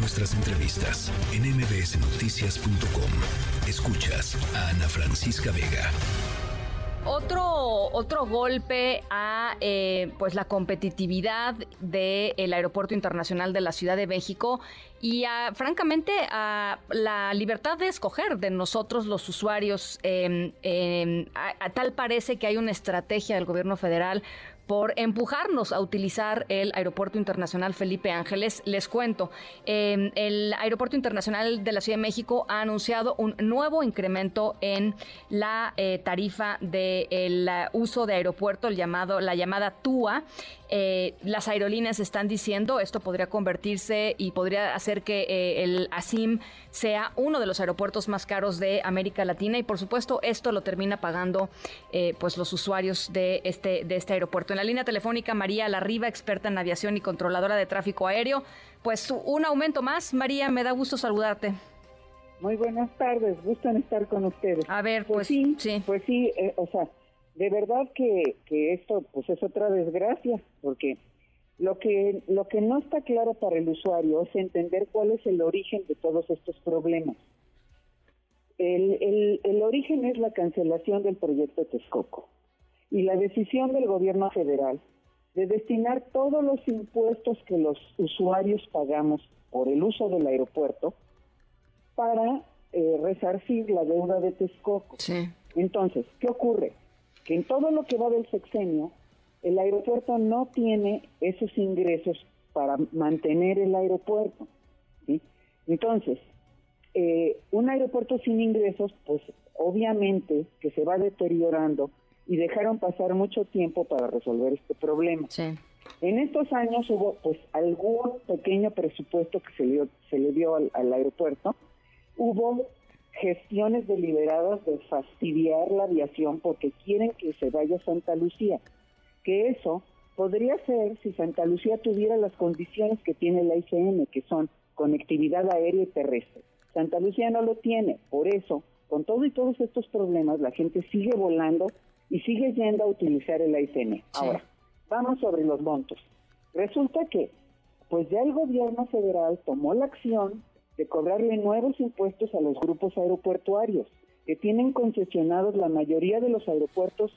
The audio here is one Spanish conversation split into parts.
nuestras entrevistas en mbsnoticias.com. Escuchas a Ana Francisca Vega. Otro, otro golpe a eh, pues la competitividad del Aeropuerto Internacional de la Ciudad de México y francamente a la libertad de escoger de nosotros los usuarios. Em, em, a, tal parece que hay una estrategia del gobierno federal por empujarnos a utilizar el Aeropuerto Internacional Felipe Ángeles. Les cuento, em, el Aeropuerto Internacional de la Ciudad de México ha anunciado un nuevo incremento en la eh, tarifa del uso de aeropuerto, el llamado, la llamada TUA. Eh, las aerolíneas están diciendo esto podría convertirse y podría hacer que eh, el ASIM sea uno de los aeropuertos más caros de América Latina y por supuesto esto lo termina pagando pues los usuarios de este de este aeropuerto la línea telefónica María Larriba, experta en aviación y controladora de tráfico aéreo. Pues un aumento más. María, me da gusto saludarte. Muy buenas tardes, gusto en estar con ustedes. A ver, pues, pues sí, sí, Pues sí, eh, o sea, de verdad que, que esto pues es otra desgracia, porque lo que, lo que no está claro para el usuario es entender cuál es el origen de todos estos problemas. El, el, el origen es la cancelación del proyecto Texcoco y la decisión del gobierno federal de destinar todos los impuestos que los usuarios pagamos por el uso del aeropuerto para eh, resarcir la deuda de Texcoco. Entonces, ¿qué ocurre? Que en todo lo que va del sexenio, el aeropuerto no tiene esos ingresos para mantener el aeropuerto. Entonces, eh, un aeropuerto sin ingresos, pues obviamente que se va deteriorando y dejaron pasar mucho tiempo para resolver este problema. En estos años hubo pues algún pequeño presupuesto que se le dio, se le dio al, aeropuerto, hubo gestiones deliberadas de fastidiar la aviación porque quieren que se vaya a Santa Lucía, que eso podría ser si Santa Lucía tuviera las condiciones que tiene la ICM, que son conectividad aérea y terrestre. Santa Lucía no lo tiene, por eso, con todo y todos estos problemas, la gente sigue volando y sigue yendo a utilizar el AICN. Ahora, vamos sobre los montos. Resulta que, pues ya el gobierno federal tomó la acción de cobrarle nuevos impuestos a los grupos aeroportuarios, que tienen concesionados la mayoría de los aeropuertos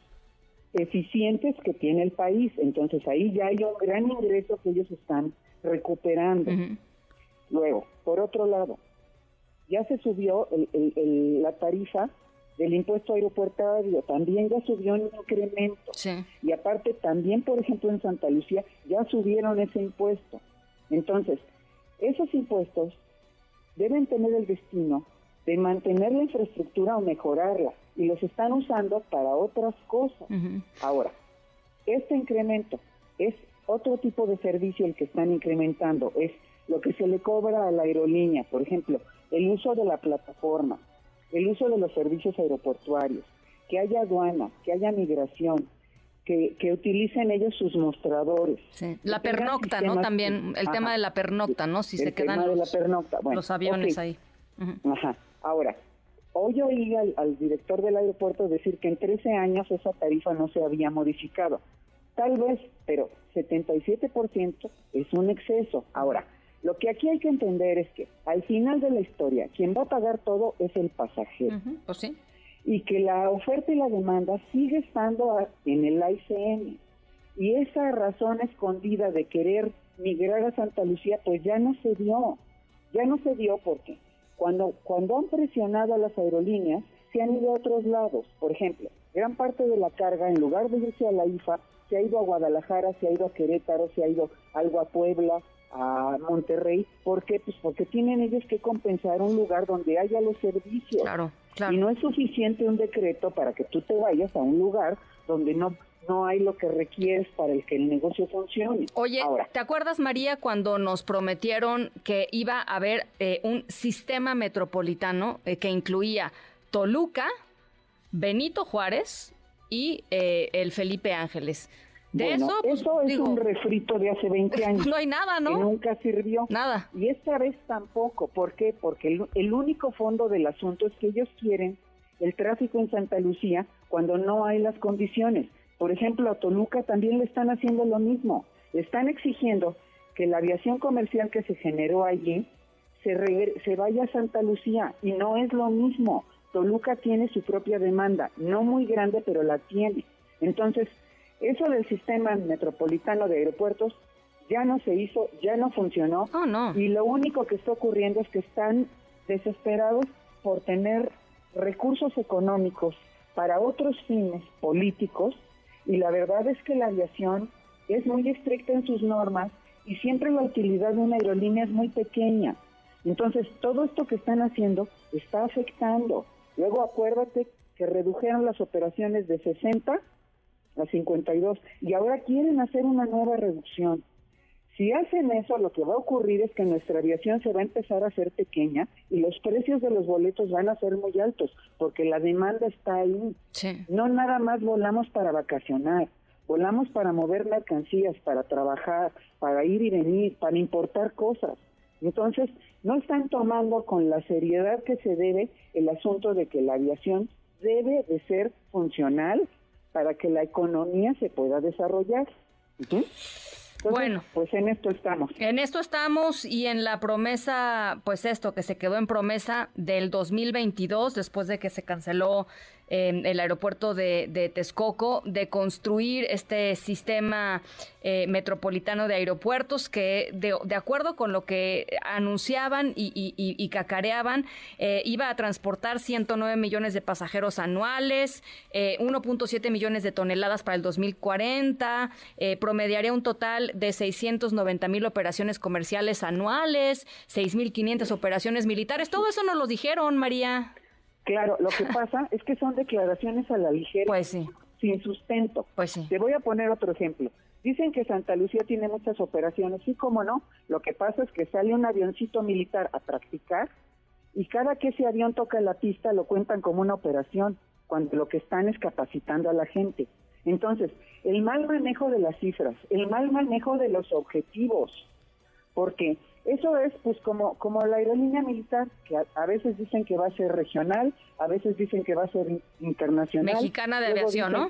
eficientes que tiene el país. Entonces ahí ya hay un gran ingreso que ellos están recuperando. Luego, por otro lado, ya se subió la tarifa del impuesto aeropuertario también ya subió un incremento. Y aparte también, por ejemplo, en Santa Lucía ya subieron ese impuesto. Entonces, esos impuestos deben tener el destino de mantener la infraestructura o mejorarla y los están usando para otras cosas. Ahora, este incremento es otro tipo de servicio el que están incrementando, es lo que se le cobra a la aerolínea, por ejemplo, el uso de la plataforma, el uso de los servicios aeroportuarios, que haya aduana, que haya migración, que, que utilicen ellos sus mostradores. La pernocta, ¿no? También el tema de la pernocta, ¿no? Si se quedan los, aviones ahí. Ajá. Ahora, hoy oí al, al, director del aeropuerto decir que en 13 años esa tarifa no se había modificado. Tal vez, pero 77% es un exceso. Ahora, lo que aquí hay que entender es que al final de la historia, quien va a pagar todo es el pasajero. Pues sí. Y que la oferta y la demanda sigue estando en el ICN. Y esa razón escondida de querer migrar a Santa Lucía, pues ya no se dio. Ya no se dio porque cuando, cuando han presionado a las aerolíneas, se han ido a otros lados. Por ejemplo, gran parte de la carga, en lugar de irse a la IFA, se ha ido a Guadalajara, se ha ido a Querétaro, se ha ido algo a Puebla, a Monterrey. ¿Por qué? Pues porque tienen ellos que compensar un lugar donde haya los servicios. Claro, claro. Y no es suficiente un decreto para que tú te vayas a un lugar donde no no hay lo que requieres para el que el negocio funcione. Oye, ¿te acuerdas, María, cuando nos prometieron que iba a haber eh, un sistema metropolitano eh, que incluía Toluca, Benito Juárez y eh, el Felipe Ángeles? De eso, pues, eso es un refrito de hace 20 años. No hay nada, ¿no? Que nunca sirvió. Nada. Y esta vez tampoco. ¿Por qué? Porque el, único fondo del asunto es que ellos quieren el tráfico en Santa Lucía cuando no hay las condiciones. Por ejemplo, a Toluca también le están haciendo lo mismo. Le están exigiendo que la aviación comercial que se generó allí se, se vaya a Santa Lucía y no es lo mismo. Toluca tiene su propia demanda, no muy grande, pero la tiene. Entonces, eso del sistema metropolitano de aeropuertos ya no se hizo, ya no funcionó. Oh, no. Y lo único que está ocurriendo es que están desesperados por tener recursos económicos para otros fines políticos y la verdad es que la aviación es muy estricta en sus normas y siempre la utilidad de una aerolínea es muy pequeña. Entonces, todo esto que están haciendo está afectando. Luego, acuérdate que redujeron las operaciones de 60 a 52 y ahora quieren hacer una nueva reducción. Si hacen eso, lo que va a ocurrir es que nuestra aviación se va a empezar a hacer pequeña y los precios de los boletos van a ser muy altos porque la demanda está ahí. No nada más volamos para vacacionar, volamos para mover mercancías, para trabajar, para ir y venir, para importar cosas. Entonces, no están tomando con la seriedad que se debe el asunto de que la aviación debe de ser funcional para que la economía se pueda desarrollar. Bueno, pues en esto estamos. En esto estamos y en la promesa, pues esto que se quedó en promesa del 2022, después de que se canceló el aeropuerto de, de, Texcoco, de construir este sistema eh, metropolitano de aeropuertos que, de, acuerdo con lo que anunciaban y, cacareaban, eh, iba a transportar 109 millones de pasajeros anuales, 1.7 eh, millones de toneladas para el 2040, promediaría un total de 690 mil operaciones comerciales anuales, 6.500 operaciones militares. Todo eso nos lo dijeron, María. Claro, lo que pasa es que son declaraciones a la ligera, pues sí. sin sustento. Pues sí. Te voy a poner otro ejemplo. Dicen que Santa Lucía tiene muchas operaciones, sí, cómo no. Lo que pasa es que sale un avioncito militar a practicar y cada que ese avión toca la pista lo cuentan como una operación, cuando lo que están es capacitando a la gente. Entonces, el mal manejo de las cifras, el mal manejo de los objetivos, porque eso es pues como, como la aerolínea militar, que a, veces dicen que va a ser regional, a veces dicen que va a ser internacional. Mexicana de aviación, ¿no?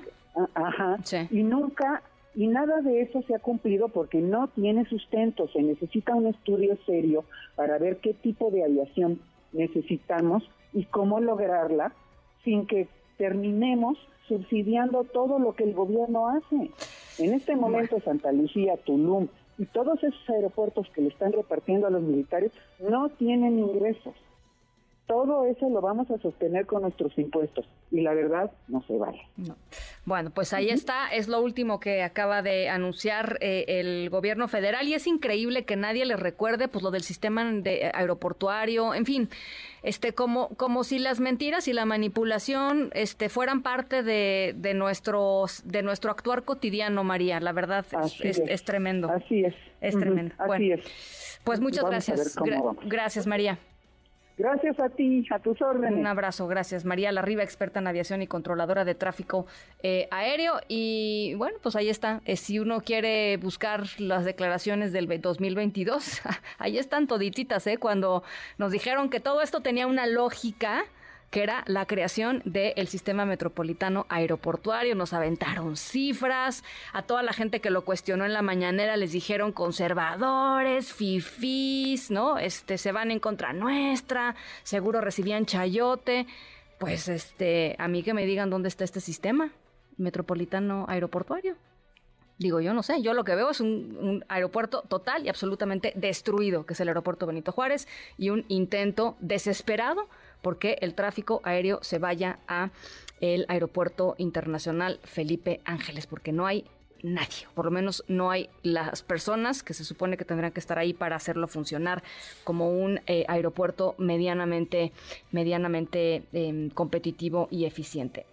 Ajá. Y nunca, y nada de eso se ha cumplido porque no tiene sustento. Se necesita un estudio serio para ver qué tipo de aviación necesitamos y cómo lograrla sin que terminemos subsidiando todo lo que el gobierno hace. En este momento Santa Lucía, Tulum, y todos esos aeropuertos que le están repartiendo a los militares no tienen ingresos. Todo eso lo vamos a sostener con nuestros impuestos y la verdad no se vale. Bueno, pues ahí está, es lo último que acaba de anunciar eh, el gobierno federal y es increíble que nadie le recuerde pues lo del sistema de aeroportuario, en fin, este como como si las mentiras y la manipulación este fueran parte de, de nuestros de nuestro actuar cotidiano, María, la verdad es, tremendo. Así es. Es tremendo. Así es. Pues muchas gracias. gracias, María. Gracias a ti, a tus órdenes. Un abrazo, gracias. María Larriba, experta en aviación y controladora de tráfico eh, aéreo. Y bueno, pues ahí está. Eh, si uno quiere buscar las declaraciones del 2022, ahí están todititas, ¿eh? Cuando nos dijeron que todo esto tenía una lógica que era la creación del sistema metropolitano aeroportuario. Nos aventaron cifras, a toda la gente que lo cuestionó en la mañanera les dijeron conservadores, fifís, ¿no? Este, se van en contra nuestra, seguro recibían chayote. Pues este, a mí que me digan dónde está este sistema metropolitano aeroportuario. Digo, yo no sé, yo lo que veo es un, aeropuerto total y absolutamente destruido, que es el aeropuerto Benito Juárez, y un intento desesperado porque el tráfico aéreo se vaya a el aeropuerto internacional Felipe Ángeles, porque no hay nadie, por lo menos no hay las personas que se supone que tendrán que estar ahí para hacerlo funcionar como un eh, aeropuerto medianamente, medianamente em, competitivo y eficiente.